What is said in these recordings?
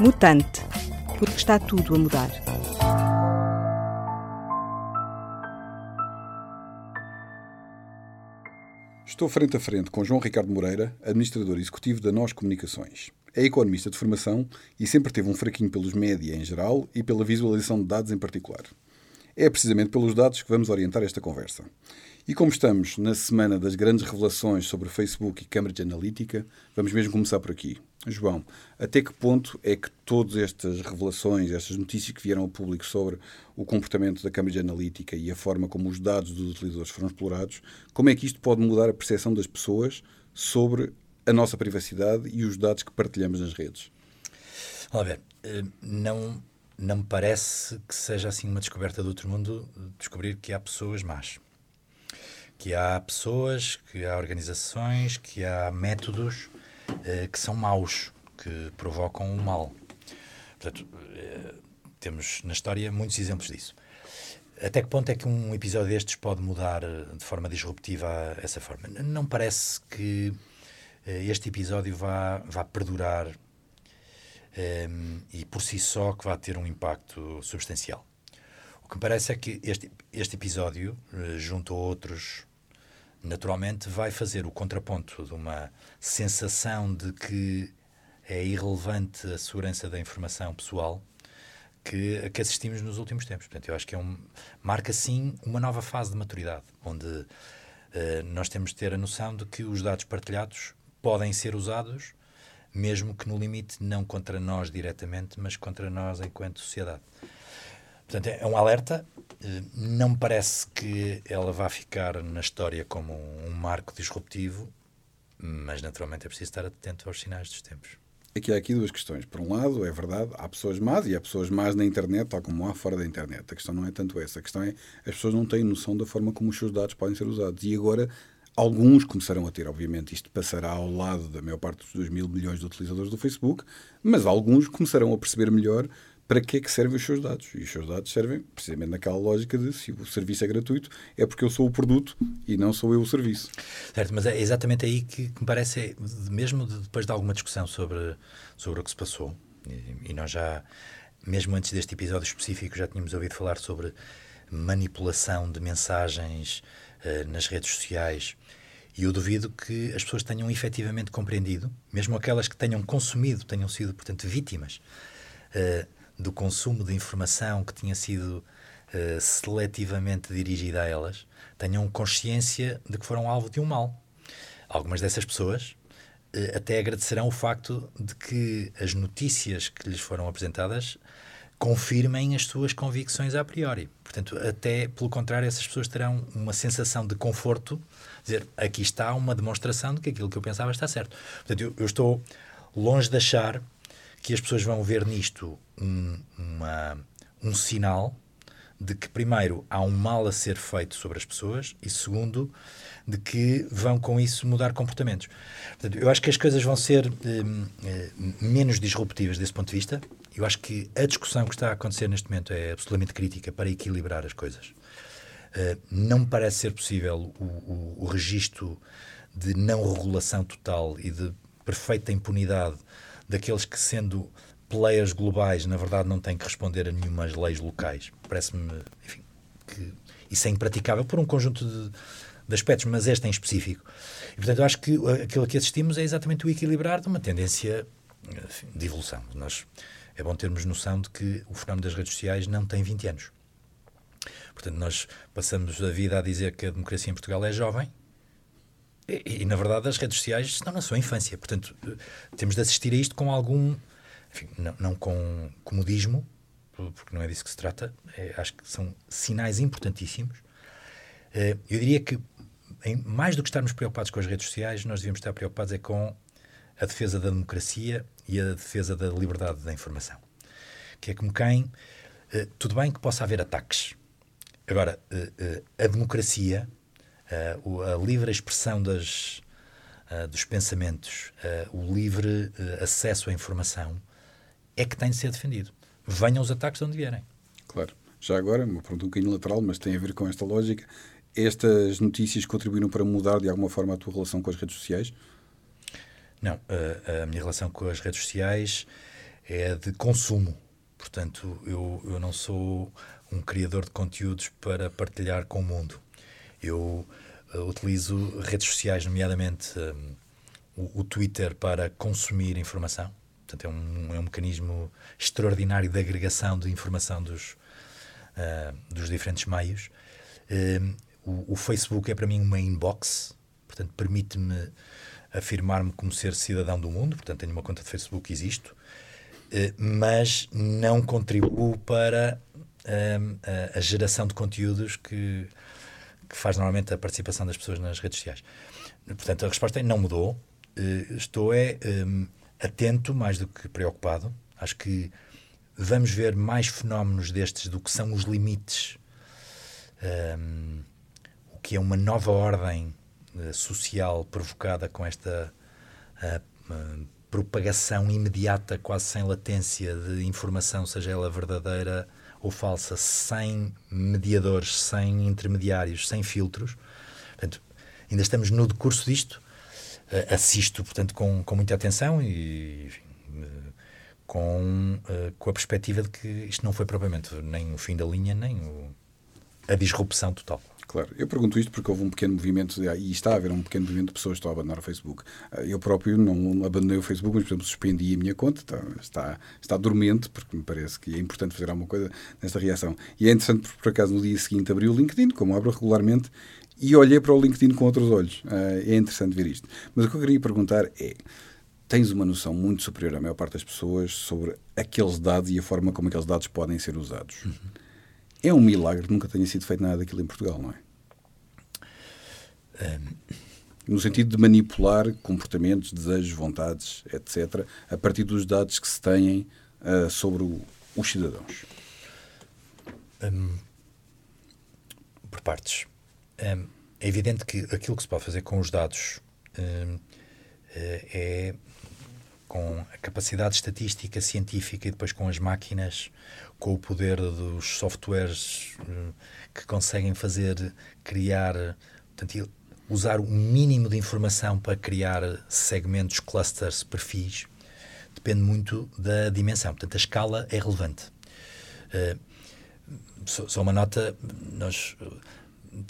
Mutante, porque está tudo a mudar. Estou frente a frente com João Ricardo Moreira, administrador executivo da Nós Comunicações. É economista de formação e sempre teve um fraquinho pelos média em geral e pela visualização de dados em particular. É precisamente pelos dados que vamos orientar esta conversa. E como estamos na semana das grandes revelações sobre Facebook e Cambridge Analytica, vamos mesmo começar por aqui. João, até que ponto é que todas estas revelações, estas notícias que vieram ao público sobre o comportamento da Cambridge Analytica e a forma como os dados dos utilizadores foram explorados, como é que isto pode mudar a percepção das pessoas sobre a nossa privacidade e os dados que partilhamos nas redes? Olha, eh, não não me parece que seja assim uma descoberta do outro mundo descobrir que há pessoas más. Que há pessoas, que há organizações, que há métodos eh, que são maus, que provocam o mal. Portanto, eh, temos na história muitos exemplos disso. Até que ponto é que um episódio destes pode mudar eh, de forma disruptiva essa forma? Não parece que eh, este episódio vá, vá perdurar ehm, e por si só que vai ter um impacto substancial. O que me parece é que este, este episódio, eh, junto a outros, naturalmente vai fazer o contraponto de uma sensação de que é irrelevante a segurança da informação pessoal que, a que assistimos nos últimos tempos. Portanto, eu acho que é um, marca sim uma nova fase de maturidade, onde uh, nós temos de ter a noção de que os dados partilhados podem ser usados mesmo que no limite não contra nós diretamente, mas contra nós enquanto sociedade. Portanto, é um alerta. Eh, não me parece que ela vá ficar na história como um marco disruptivo, mas naturalmente é preciso estar atento aos sinais dos tempos. Aqui há aqui duas questões. Por um lado, é verdade, há pessoas más e há pessoas más na internet, tal como há fora da internet. A questão não é tanto essa. A questão é as pessoas não têm noção da forma como os seus dados podem ser usados. E agora Alguns começarão a ter, obviamente, isto passará ao lado da maior parte dos 2 mil milhões de utilizadores do Facebook, mas alguns começarão a perceber melhor para que é que servem os seus dados. E os seus dados servem precisamente naquela lógica de se o serviço é gratuito, é porque eu sou o produto e não sou eu o serviço. Certo, mas é exatamente aí que, me parece, mesmo depois de alguma discussão sobre, sobre o que se passou, e, e nós já, mesmo antes deste episódio específico, já tínhamos ouvido falar sobre manipulação de mensagens uh, nas redes sociais e eu duvido que as pessoas tenham efetivamente compreendido, mesmo aquelas que tenham consumido, tenham sido, portanto, vítimas uh, do consumo de informação que tinha sido uh, seletivamente dirigida a elas, tenham consciência de que foram alvo de um mal. Algumas dessas pessoas uh, até agradecerão o facto de que as notícias que lhes foram apresentadas confirmem as suas convicções a priori. Portanto, até pelo contrário, essas pessoas terão uma sensação de conforto dizer, aqui está uma demonstração de que aquilo que eu pensava está certo. Portanto, eu, eu estou longe de achar que as pessoas vão ver nisto um, uma, um sinal de que, primeiro, há um mal a ser feito sobre as pessoas e, segundo, de que vão com isso mudar comportamentos. Portanto, eu acho que as coisas vão ser hum, hum, menos disruptivas desse ponto de vista. Eu acho que a discussão que está a acontecer neste momento é absolutamente crítica para equilibrar as coisas. Eh, não parece ser possível o, o, o registro de não regulação total e de perfeita impunidade daqueles que, sendo players globais, na verdade não têm que responder a nenhumas leis locais. Parece-me, enfim, que isso é impraticável por um conjunto de, de aspectos, mas este em específico. E, portanto, eu acho que aquilo que assistimos é exatamente o equilibrar de uma tendência enfim, de evolução. Nós, é bom termos noção de que o fenómeno das redes sociais não tem 20 anos. Portanto, nós passamos a vida a dizer que a democracia em Portugal é jovem e, e na verdade, as redes sociais estão na sua infância. Portanto, temos de assistir a isto com algum. Enfim, não, não com comodismo, porque não é disso que se trata. É, acho que são sinais importantíssimos. Eh, eu diria que, em, mais do que estarmos preocupados com as redes sociais, nós devíamos estar preocupados é com a defesa da democracia e a defesa da liberdade da informação. Que é como quem. Eh, tudo bem que possa haver ataques Agora, eh, eh, a democracia, eh, a livre expressão das, dos pensamentos, o livre acesso à informação, é que tem de ser defendido. Venham os ataques de onde vierem. Claro. Já agora, uma pergunta um bocadinho lateral, mas tem a ver com esta lógica. estas notícias contribuíram para mudar de alguma forma a tua relação com as redes sociais? Não, a, a minha relação com as redes sociais é de consumo. Portanto, eu, eu não sou um criador de conteúdos para partilhar com o mundo. Eu uh, utilizo redes sociais, nomeadamente um, o, o, Twitter, para consumir informação. Portanto, é um, é um mecanismo extraordinário de agregação de informação dos, uh, dos diferentes meios. Um, o, o, Facebook é para mim uma inbox, portanto, permite-me afirmar-me como ser cidadão do mundo. Portanto, tenho uma conta de Facebook, existo, uh, mas não contribuo para a, a, geração de conteúdos que, que faz normalmente a participação das pessoas nas redes sociais. Portanto, a resposta é não mudou. Uh, estou é um, atento mais do que preocupado. Acho que vamos ver mais fenómenos destes do que são os limites, um, o que é uma nova ordem uh, social provocada com esta uh, propagação imediata, quase sem latência, de informação, seja ela verdadeira ou falsa, sem mediadores, sem intermediários, sem filtros. Portanto, ainda estamos no decurso disto. Uh, assisto, portanto, com, com muita atenção e enfim, uh, com, uh, com a perspectiva de que isto não foi propriamente nem o fim da linha, nem o, a disrupção total. Claro, eu pergunto isto porque houve um pequeno movimento, e está a haver um pequeno movimento de pessoas que estão a abandonar o Facebook. Eh, eu próprio não abandonei o Facebook, mas, por exemplo, suspendi a minha conta, está, está, está dormente, porque me parece que é importante fazer alguma coisa nesta reação. E é interessante porque, por acaso, no dia seguinte abri o LinkedIn, como abro regularmente, e olhei para o LinkedIn com outros olhos. Eh, é interessante ver isto. Mas o que eu queria perguntar é tens uma noção muito superior à maior parte das pessoas sobre aqueles dados e a forma como aqueles dados podem ser usados. Uhum. É um milagre que nunca tenha sido feito nada daquilo em Portugal, não é? No sentido de manipular comportamentos, desejos, vontades, etc., a partir dos dados que se têm uh, sobre o, os cidadãos. Um, por partes. Um, é evidente que aquilo que se pode fazer com os dados um, eh, é com a capacidade estatística, científica e depois com as máquinas, com o poder dos softwares hum, que conseguem fazer, criar, portanto, usar o mínimo de informação para criar segmentos, clusters, perfis, depende muito da dimensão. Portanto, a escala é relevante. Uh, só, uma nota, nós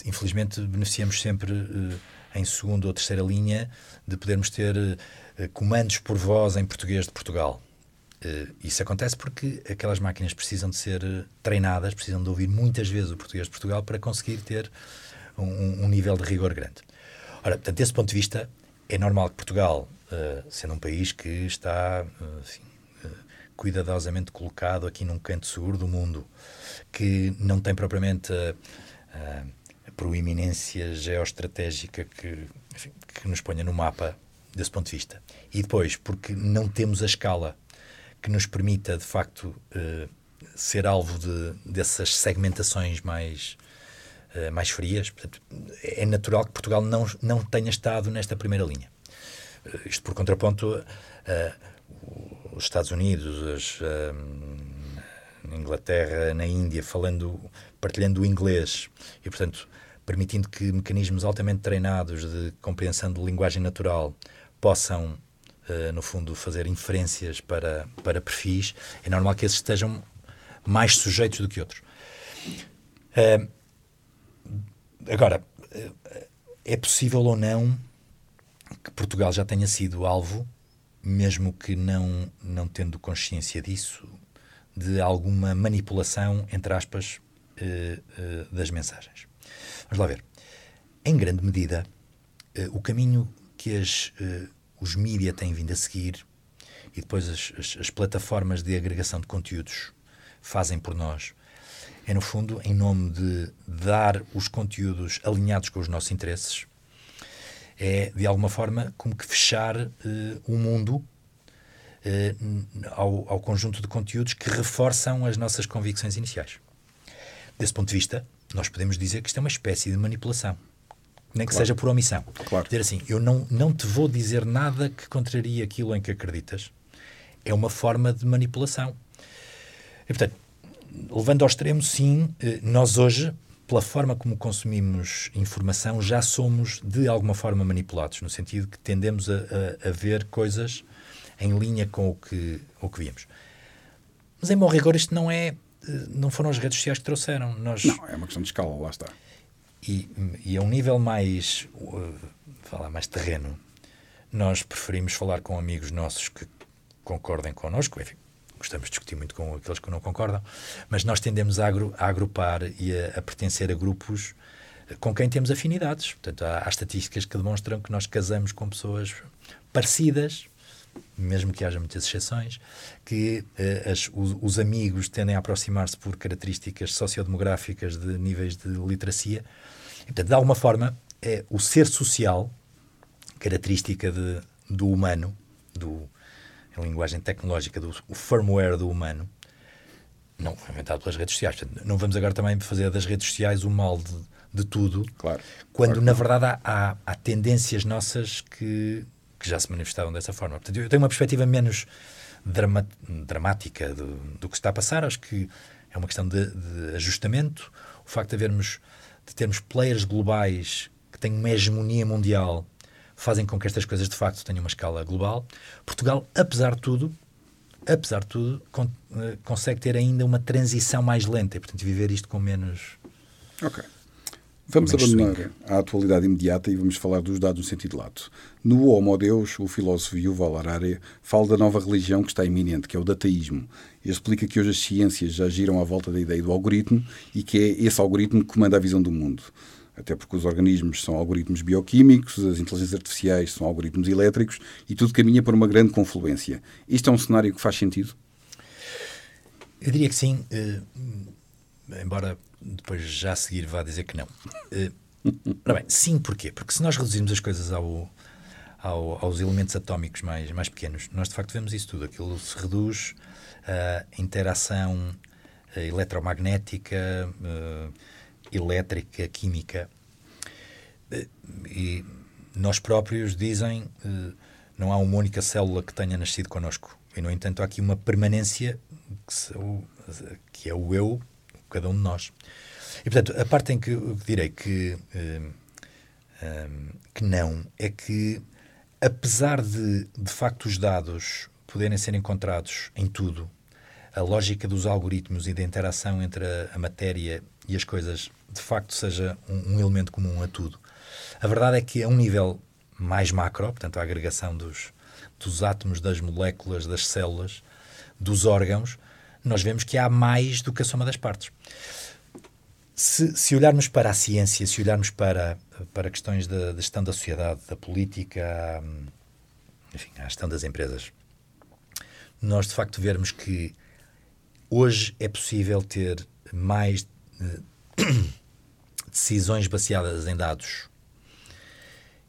infelizmente beneficiamos sempre em segunda ou terceira linha de podermos ter comandos por voz em português de Portugal. Isso acontece porque aquelas máquinas precisam de ser treinadas, precisam de ouvir muitas vezes o português de Portugal para conseguir ter um, um nível de rigor grande. Ora, portanto, desse ponto de vista, é normal que Portugal, uh, sendo um país que está assim, cuidadosamente colocado aqui num canto seguro do mundo, que não tem propriamente a proeminência geoestratégica que, enfim, que nos ponha no mapa desse ponto de vista. E depois, porque não temos a escala que nos permita, de facto, ser alvo de, dessas segmentações mais uh, mais frias. Portanto, é natural que Portugal não, não tenha estado nesta primeira linha. Uh, isto por contraponto, uh, os Estados Unidos, a Inglaterra, na Índia, falando, partilhando o inglês e, portanto, permitindo que mecanismos altamente treinados de compreensão de linguagem natural possam, no fundo, fazer inferências para, para perfis, é normal que esses estejam mais sujeitos do que outros. Uh, Agora, eh, é possível ou não que Portugal já tenha sido alvo, mesmo que não, não tendo consciência disso, de alguma manipulação, entre aspas, eh, eh, das mensagens. Vamos lá ver. Em grande medida, o caminho que as, os mídias têm vindo a seguir e depois as, as, as plataformas de agregação de conteúdos fazem por nós é, no fundo, em nome de dar os conteúdos alinhados com os nossos interesses, é, de alguma forma, como que fechar uh, o mundo uh, ao, ao conjunto de conteúdos que reforçam as nossas convicções iniciais. Desse ponto de vista, nós podemos dizer que isto é uma espécie de manipulação. Nem que claro. seja por omissão. Claro. Dizer assim, eu não, não te vou dizer nada que contraria aquilo em que acreditas. É uma forma de manipulação. E, portanto, levando ao extremo, sim, eh, nós hoje pela forma como consumimos informação, já somos de alguma forma manipulados, no sentido que tendemos a, a, a ver coisas em linha com o que, o que vimos. Mas em bom rigor, isto não é. Não foram as redes sociais que trouxeram. Nós, não, é uma questão de escala, lá está. E, e a um nível mais. Uh, falar mais terreno, nós preferimos falar com amigos nossos que concordem connosco, enfim, gostamos de discutir muito com aqueles que não concordam, mas nós tendemos a, agru a agrupar e a, a, pertencer a grupos com quem temos afinidades. Portanto, há, há, estatísticas que demonstram que nós casamos com pessoas parecidas, mesmo que haja muitas exceções, que uh, as, os, os, amigos tendem a aproximar-se por características sociodemográficas de níveis de literacia. E, portanto, de alguma forma, é o ser social, característica de, do humano, do, a linguagem tecnológica, do o firmware do humano, não foi inventado pelas redes sociais. Portanto, não vamos agora também fazer das redes sociais o mal de, de tudo, claro, quando claro na verdade há, há, tendências nossas que, que já se manifestavam dessa forma. Portanto, eu tenho uma perspectiva menos drama, dramática do, do que está a passar. Acho que é uma questão de, de ajustamento. O facto de havermos de termos players globais que têm uma hegemonia mundial fazem com que estas coisas de facto tenham uma escala global. Portugal, apesar de tudo, apesar de tudo, con uh, consegue ter ainda uma transição mais lenta e, portanto, viver isto com menos. Vamos abandonar a atualidade imediata e vamos falar dos dados no sentido lato. No Homo Deus, o filósofo Yuval Harari fala da nova religião que está iminente, que é o dataísmo. Ele explica que hoje as ciências já giram à volta da ideia do algoritmo e que é esse algoritmo que comanda a visão do mundo até porque os organismos são algoritmos bioquímicos, as inteligências artificiais são algoritmos elétricos e tudo caminha para uma grande confluência. Isto é um cenário que faz sentido? Eu diria que sim, uh, embora depois já a seguir vá dizer que não. Ora bem, sim, porquê? Porque se nós reduzirmos as coisas ao, ao, aos elementos atómicos mais, mais pequenos, nós de facto vemos isso tudo. Aquilo se reduz à interação eh, eletromagnética, elétrica, química. Eh, e nós próprios dizem eh, não há uma única célula que tenha nascido connosco. E, no entanto, há aqui uma permanência que, é o eu, cada um de nós. E, portanto, a parte em que eu direi que, eh, que não é que, apesar de, de facto, os dados poderem ser encontrados em tudo, a lógica dos algoritmos e da interação entre a, a matéria e as coisas de facto seja um, um, elemento comum a tudo. A verdade é que a um nível mais macro, portanto a agregação dos, dos átomos, das moléculas, das células, dos órgãos, nós vemos que há mais do que a soma das partes. Se, se olharmos para a ciência, se olharmos para, para questões da, gestão da sociedade, da política, enfim, a gestão das empresas, nós de facto vermos que hoje é possível ter mais eh, decisões baseadas em dados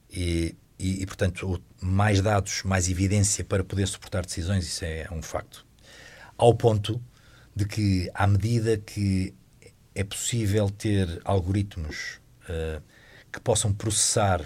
e, e, e, portanto, mais dados, mais evidência para poder suportar decisões, isso é um facto. Ao ponto de que, à medida que é possível ter algoritmos uh, que possam processar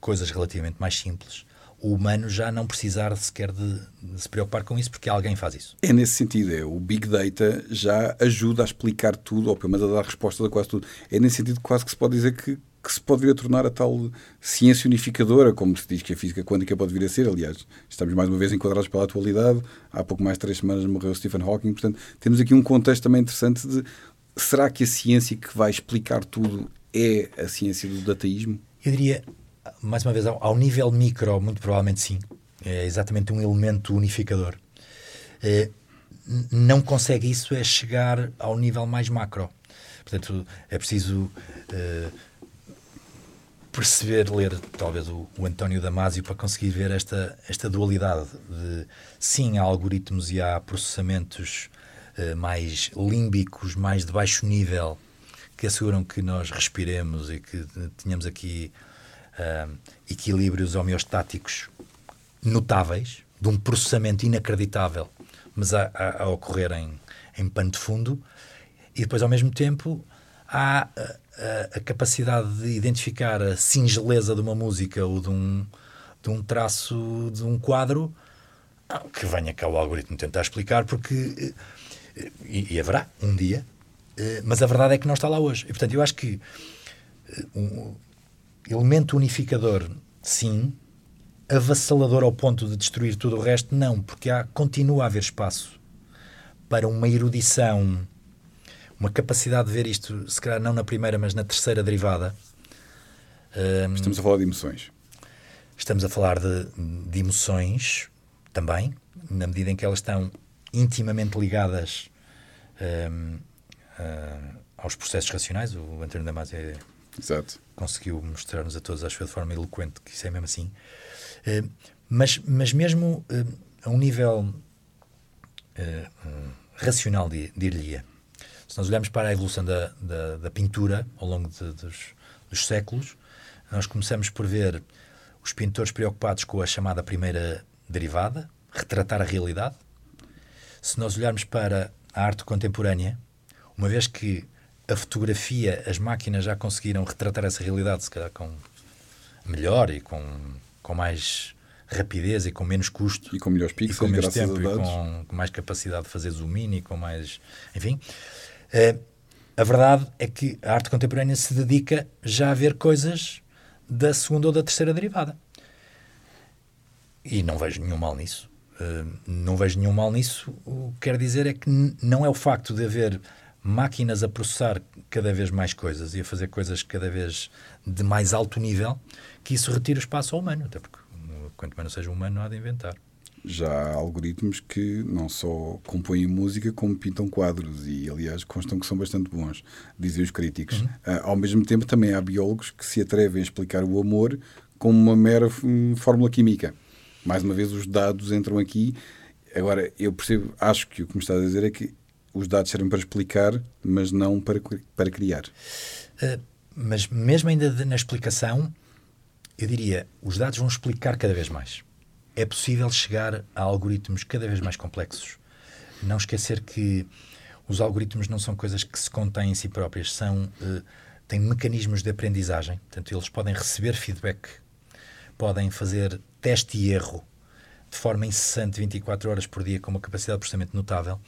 coisas relativamente mais simples, o humano já não precisar sequer de, se preocupar com isso, porque alguém faz isso. É nesse sentido, é, o Big Data já ajuda a explicar tudo, ou pelo menos a dar respostas a quase tudo. É nesse sentido quase que se pode dizer que, que se pode vir a tornar a tal ciência unificadora, como se diz que a física quântica pode vir a ser. Aliás, estamos mais uma vez enquadrados pela atualidade. Há pouco mais de três semanas morreu Stephen Hawking, portanto, temos aqui um contexto também interessante de será que a ciência que vai explicar tudo é a ciência do dataísmo? Eu diria, mais uma vez, ao, nível micro, muito provavelmente sim. É exatamente um elemento unificador. É, não consegue isso é chegar ao nível mais macro. Portanto, é preciso é, perceber, ler talvez o, o, António Damasio para conseguir ver esta, esta dualidade de sim, há algoritmos e há processamentos é, mais límbicos, mais de baixo nível, que asseguram que nós respiremos e que tenhamos aqui uh, equilíbrios homeostáticos notáveis, de um processamento inacreditável, mas a, a, a ocorrer em, em pano de fundo, e depois, ao mesmo tempo, há a, a, capacidade de identificar a singeleza de uma música ou de um, de um traço de um quadro que venha cá o algoritmo tentar explicar, porque. E, e haverá um dia mas a verdade é que não está lá hoje. E, portanto, eu acho que um elemento unificador, sim, avassalador ao ponto de destruir tudo o resto, não, porque há, continua a haver espaço para uma erudição, uma capacidade de ver isto, se calhar não na primeira, mas na terceira derivada. Estamos a falar de emoções. Estamos a falar de, de emoções também, na medida em que elas estão intimamente ligadas um, uh, aos processos racionais. O António Damasio é, conseguiu mostrar-nos a todos, acho que de forma eloquente, que isso é mesmo assim. Uh, mas, mas mesmo uh, a um nível racional, dir-lhe-ia, se nós olharmos para a evolução da, da, da pintura ao longo de, dos, dos séculos, nós começamos por ver os pintores preocupados com a chamada primeira derivada, retratar a realidade. Se nós olharmos para a arte contemporânea, uma vez que a fotografia, as máquinas já conseguiram retratar essa realidade, se calhar com melhor e com, com mais rapidez e com menos custo. E com melhores pixels, e com menos tempo, e com, com, mais capacidade de fazer zoom in e com mais. Enfim. Uh, a verdade é que a arte contemporânea se dedica já a ver coisas da segunda ou da terceira derivada. E não vejo nenhum mal nisso. Uh, não vejo nenhum mal nisso. O que quer dizer é que não é o facto de haver máquinas a processar cada vez mais coisas e a fazer coisas cada vez de mais alto nível que isso retira o espaço ao humano. Até porque quanto menos seja humano, não há de inventar. Já há algoritmos que não só compõem música, como pintam quadros e, aliás, constam que são bastante bons, dizem os críticos. Uhum. Uh, ao mesmo tempo, também há biólogos que se atrevem a explicar o amor como uma mera fórmula química. Mais uma vez, os dados entram aqui. Agora, eu percebo, acho que o que me está a dizer é que os dados servem para explicar, mas não para, para criar. Uh, mas mesmo ainda na explicação, eu diria, os dados vão explicar cada vez mais. É possível chegar a algoritmos cada vez mais complexos. Não esquecer que os algoritmos não são coisas que se contêm em si próprias, são uh, têm mecanismos de aprendizagem. Portanto, eles podem receber feedback, podem fazer teste e erro de forma incessante, 24 horas por dia, com uma capacidade de processamento notável,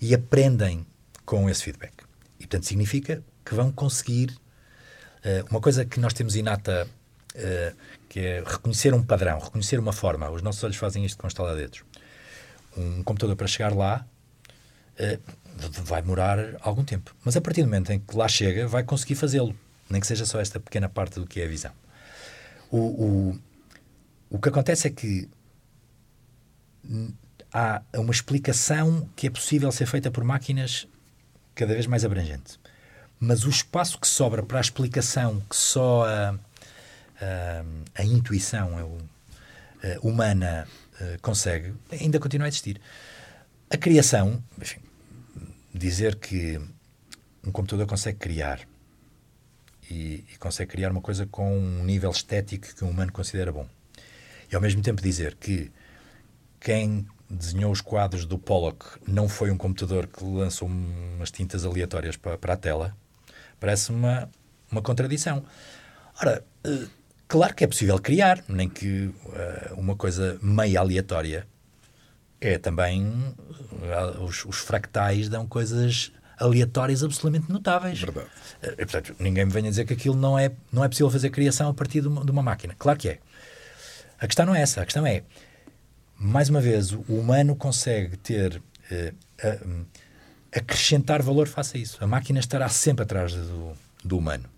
e aprendem com esse feedback. E, portanto, significa que vão conseguir. Uh, uma coisa que nós temos inata uh, que é reconhecer um padrão, reconhecer uma forma. Os nossos olhos fazem isto com estaladeiros. Um computador para chegar lá uh, vai demorar algum tempo. Mas a partir do momento em que lá chega, vai conseguir fazê-lo. Nem que seja só esta pequena parte do que é a visão. O, o, o que acontece é que há uma explicação que é possível ser feita por máquinas cada vez mais abrangente. Mas o espaço que sobra para a explicação que só a, a intuição uh, humana uh, consegue, ainda continua a existir. A criação, enfim, dizer que um computador consegue criar e, e, consegue criar uma coisa com um nível estético que um humano considera bom. E ao mesmo tempo dizer que quem desenhou os quadros do Pollock não foi um computador que lançou umas tintas aleatórias para, para a tela, parece uma, uma contradição. Ora, uh, Claro que é possível criar, nem que uh, uma coisa meio aleatória é também. Uh, os, os, fractais dão coisas aleatórias absolutamente notáveis. Verdade. Uh, portanto, ninguém me venha dizer que aquilo não é, não é possível fazer criação a partir de uma, de uma máquina. Claro que é. A questão não é essa. A questão é, mais uma vez, o humano consegue ter. acrescentar valor face a isso. A máquina estará sempre atrás do, do humano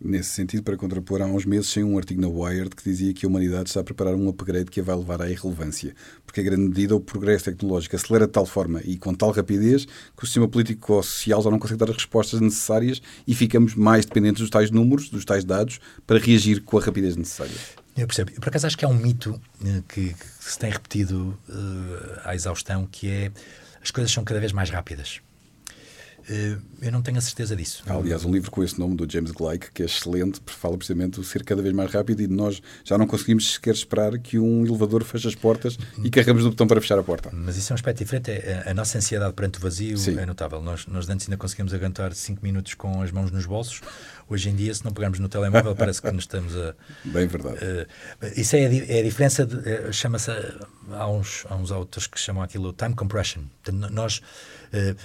nesse sentido, para contrapor, há uns meses saiu um artigo na Wired que dizia que a humanidade está a preparar um upgrade que a vai levar à irrelevância, porque a grande medida o progresso tecnológico acelera de tal forma e com tal rapidez que o sistema político social já não consegue dar as respostas necessárias e ficamos mais dependentes dos tais números, dos tais dados, para reagir com a rapidez necessária. Eu percebo. Por acaso acho que há um mito eh, que, que se tem repetido uh, à exaustão, que é as coisas são cada vez mais rápidas. Eh, eu não tenho a certeza disso. Há, aliás, um livro com esse nome do James Gleick, que é excelente, porque fala precisamente de ser cada vez mais rápido e de nós já não conseguimos sequer esperar que um elevador feche as portas e carregamos no botão para fechar a porta. Mas isso é um aspecto diferente. É, a, nossa ansiedade perante o vazio Sim. é notável. Nós, nós antes ainda conseguimos aguentar 5 minutos com as mãos nos bolsos. Hoje em dia, se não pegarmos no telemóvel, parece que nos estamos a. Bem verdade. Uh, isso é a, é a diferença. Uh, Chama-se. Há uns, há uns autores que chamam aquilo time compression. Nós. Uh,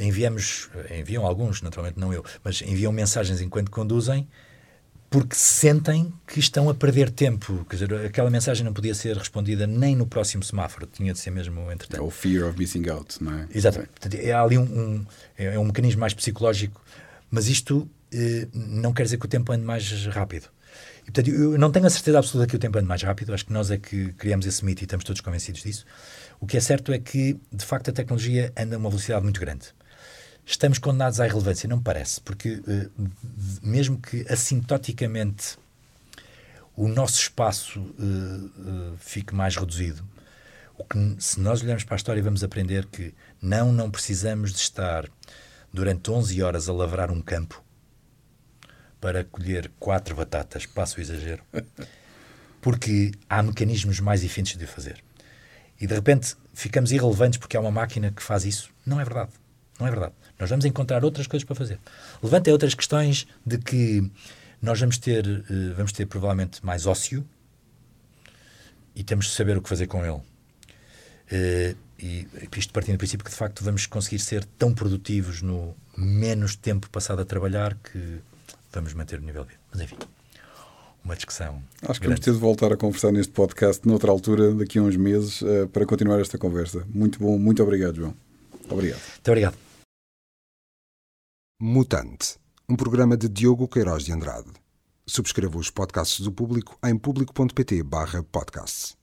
enviamos, enviam alguns, naturalmente não eu, mas enviam mensagens enquanto conduzem porque sentem que estão a perder tempo. Quer dizer, aquela mensagem não podia ser respondida nem no próximo semáforo, tinha de ser mesmo entretanto. É o fear of missing out, não é? Exatamente. Portanto, é ali um, um, é um mecanismo mais psicológico, mas isto eh, não quer dizer que o tempo ande mais rápido. E, portanto, eu não tenho a certeza absoluta que o tempo ande mais rápido, acho que nós é que criamos esse mito e estamos todos convencidos disso. O que é certo é que, de facto, a tecnologia anda a uma velocidade muito grande estamos condenados à irrelevância, não me parece, porque uh, mesmo que assintoticamente o nosso espaço uh, uh, fique mais reduzido, o que, se nós olharmos para a história vamos aprender que não, não precisamos de estar durante 11 horas a lavrar um campo para colher quatro batatas, passo o exagero, porque há mecanismos mais eficientes de o fazer. E de repente ficamos irrelevantes porque há uma máquina que faz isso. Não é verdade. Não é verdade. Nós vamos encontrar outras coisas para fazer. Levanta outras questões de que nós vamos ter, uh, vamos ter provavelmente mais ócio e temos de saber o que fazer com ele. Uh, e isto partindo do princípio que de facto vamos conseguir ser tão produtivos no menos tempo passado a trabalhar que vamos manter o nível de vida. Mas enfim, uma discussão. Acho que grande. vamos ter de voltar a conversar neste podcast noutra altura, daqui a uns meses, uh, para continuar esta conversa. Muito bom, muito obrigado, João. Obrigado. Muito obrigado. Mutante, um programa de Diogo Queiroz de Andrade. Subscreva os podcasts do Público em público.pt/podcasts.